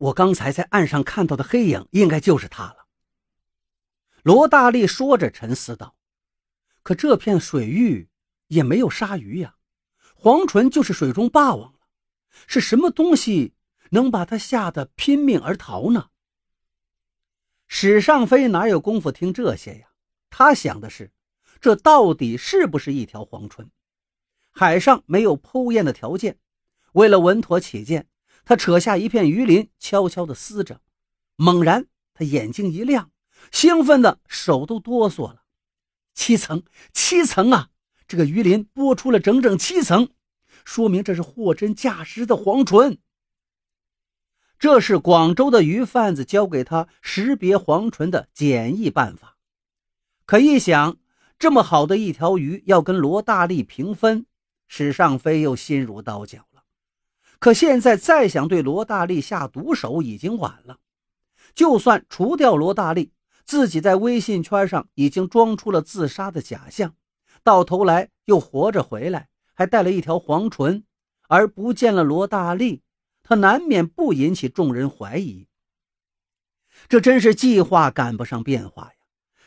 我刚才在岸上看到的黑影，应该就是他了。罗大力说着，沉思道：“可这片水域也没有鲨鱼呀，黄纯就是水中霸王了。是什么东西能把他吓得拼命而逃呢？”史尚飞哪有功夫听这些呀？他想的是，这到底是不是一条黄鹑？海上没有剖验的条件，为了稳妥起见。他扯下一片鱼鳞，悄悄地撕着。猛然，他眼睛一亮，兴奋的手都哆嗦了。七层，七层啊！这个鱼鳞剥出了整整七层，说明这是货真价实的黄鹑。这是广州的鱼贩子教给他识别黄鹑的简易办法。可一想，这么好的一条鱼要跟罗大力平分，史尚飞又心如刀绞。可现在再想对罗大力下毒手已经晚了。就算除掉罗大力，自己在微信圈上已经装出了自杀的假象，到头来又活着回来，还带了一条黄唇，而不见了罗大力，他难免不引起众人怀疑。这真是计划赶不上变化呀！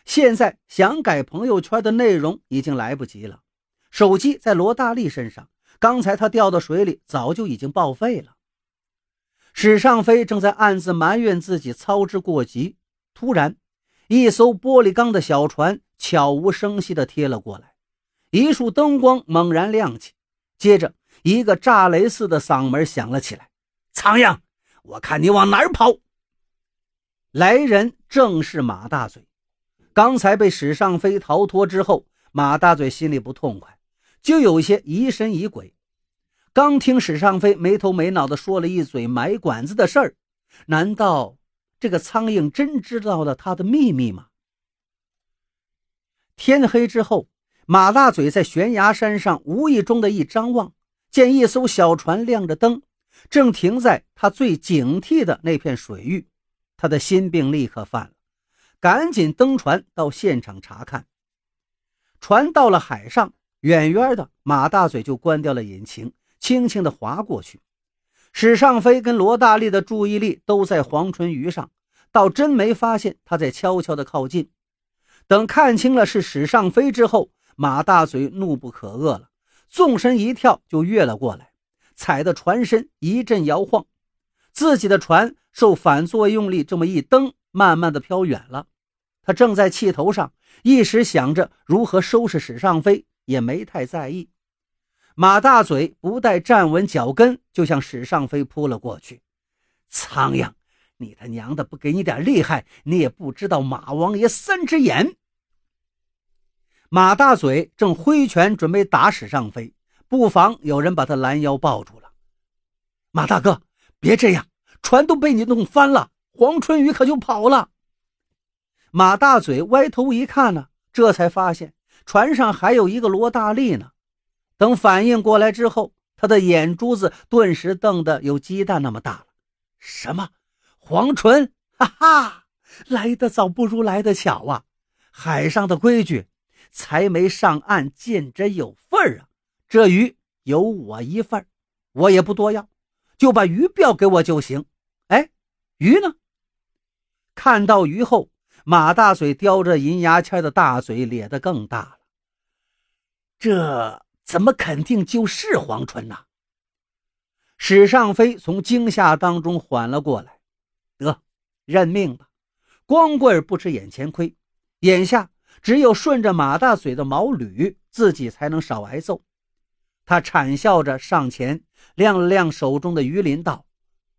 现在想改朋友圈的内容已经来不及了，手机在罗大力身上。刚才他掉到水里，早就已经报废了。史尚飞正在暗自埋怨自己操之过急，突然，一艘玻璃钢的小船悄无声息地贴了过来，一束灯光猛然亮起，接着一个炸雷似的嗓门响了起来：“苍蝇，我看你往哪儿跑！”来人正是马大嘴。刚才被史尚飞逃脱之后，马大嘴心里不痛快。就有些疑神疑鬼。刚听史尚飞没头没脑地说了一嘴埋管子的事儿，难道这个苍蝇真知道了他的秘密吗？天黑之后，马大嘴在悬崖山上无意中的一张望，见一艘小船亮着灯，正停在他最警惕的那片水域，他的心病立刻犯了，赶紧登船到现场查看。船到了海上。远远的，马大嘴就关掉了引擎，轻轻地划过去。史尚飞跟罗大力的注意力都在黄春鱼上，倒真没发现他在悄悄地靠近。等看清了是史尚飞之后，马大嘴怒不可遏了，纵身一跳就跃了过来，踩得船身一阵摇晃。自己的船受反作用力这么一蹬，慢慢的飘远了。他正在气头上，一时想着如何收拾史尚飞。也没太在意，马大嘴不待站稳脚跟，就向史尚飞扑了过去。苍蝇，你他娘的不给你点厉害，你也不知道马王爷三只眼。马大嘴正挥拳准备打史尚飞，不妨有人把他拦腰抱住了。马大哥，别这样，船都被你弄翻了，黄春雨可就跑了。马大嘴歪头一看呢，这才发现。船上还有一个罗大力呢。等反应过来之后，他的眼珠子顿时瞪得有鸡蛋那么大了。什么黄纯？哈哈，来得早不如来得巧啊！海上的规矩，才没上岸见真有份儿啊！这鱼有我一份我也不多要，就把鱼标给我就行。哎，鱼呢？看到鱼后。马大嘴叼着银牙签的大嘴咧得更大了。这怎么肯定就是黄春呐？史尚飞从惊吓当中缓了过来，得认命吧，光棍不吃眼前亏。眼下只有顺着马大嘴的毛捋，自己才能少挨揍。他惨笑着上前，亮了亮手中的鱼鳞，道：“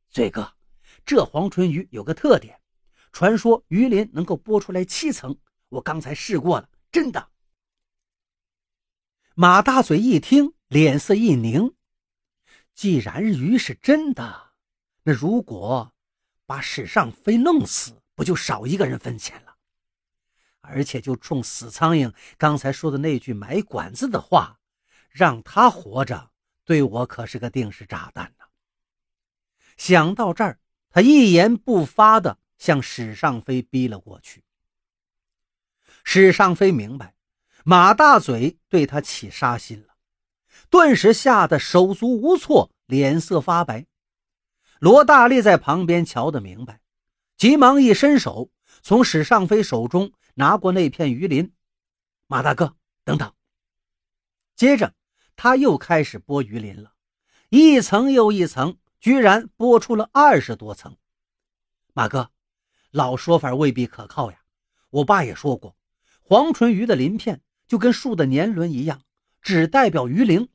嘴哥，这黄春鱼有个特点。”传说鱼鳞能够剥出来七层，我刚才试过了，真的。马大嘴一听，脸色一凝。既然鱼是真的，那如果把史尚飞弄死，不就少一个人分钱了？而且就冲死苍蝇刚才说的那句埋管子的话，让他活着，对我可是个定时炸弹呢。想到这儿，他一言不发的。向史尚飞逼了过去。史尚飞明白马大嘴对他起杀心了，顿时吓得手足无措，脸色发白。罗大力在旁边瞧得明白，急忙一伸手，从史尚飞手中拿过那片鱼鳞。马大哥，等等。接着，他又开始剥鱼鳞了，一层又一层，居然剥出了二十多层。马哥，老说法未必可靠呀。我爸也说过，黄唇鱼的鳞片就跟树的年轮一样，只代表鱼鳞。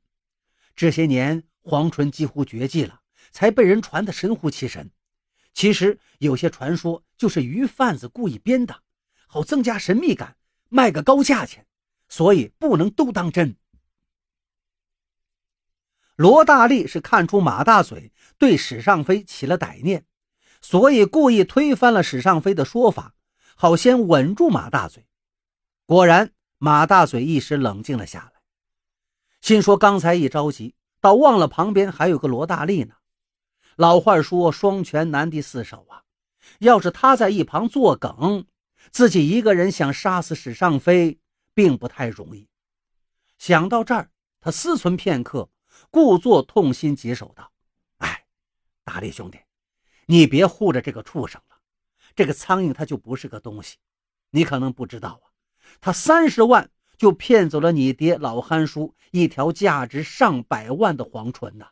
这些年，黄唇几乎绝迹了，才被人传得神乎其神。其实，有些传说就是鱼贩子故意编的，好增加神秘感，卖个高价钱，所以不能都当真。罗大力是看出马大嘴对史尚飞起了歹念，所以故意推翻了史尚飞的说法，好先稳住马大嘴。果然，马大嘴一时冷静了下来，心说刚才一着急，倒忘了旁边还有个罗大力呢。老话说“双拳难敌四手”啊，要是他在一旁作梗，自己一个人想杀死史尚飞，并不太容易。想到这儿，他思忖片刻。故作痛心疾首道：“哎，大力兄弟，你别护着这个畜生了。这个苍蝇它就不是个东西。你可能不知道啊，他三十万就骗走了你爹老憨叔一条价值上百万的黄唇呐。”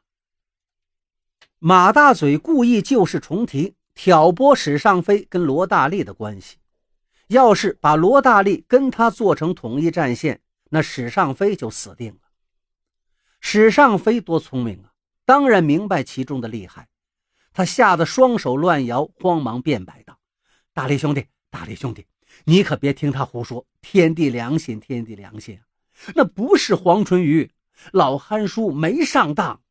马大嘴故意旧事重提，挑拨史尚飞跟罗大力的关系。要是把罗大力跟他做成统一战线，那史尚飞就死定了。史尚飞多聪明啊，当然明白其中的厉害。他吓得双手乱摇，慌忙辩白道：“大力兄弟，大力兄弟，你可别听他胡说！天地良心，天地良心，那不是黄唇鱼，老憨叔没上当。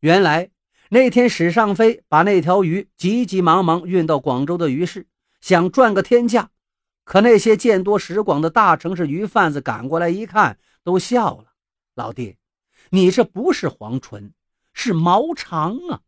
原来那天史尚飞把那条鱼急急忙忙运到广州的鱼市，想赚个天价。可那些见多识广的大城市鱼贩子赶过来一看，都笑了。老弟，你这不是黄唇，是毛长啊！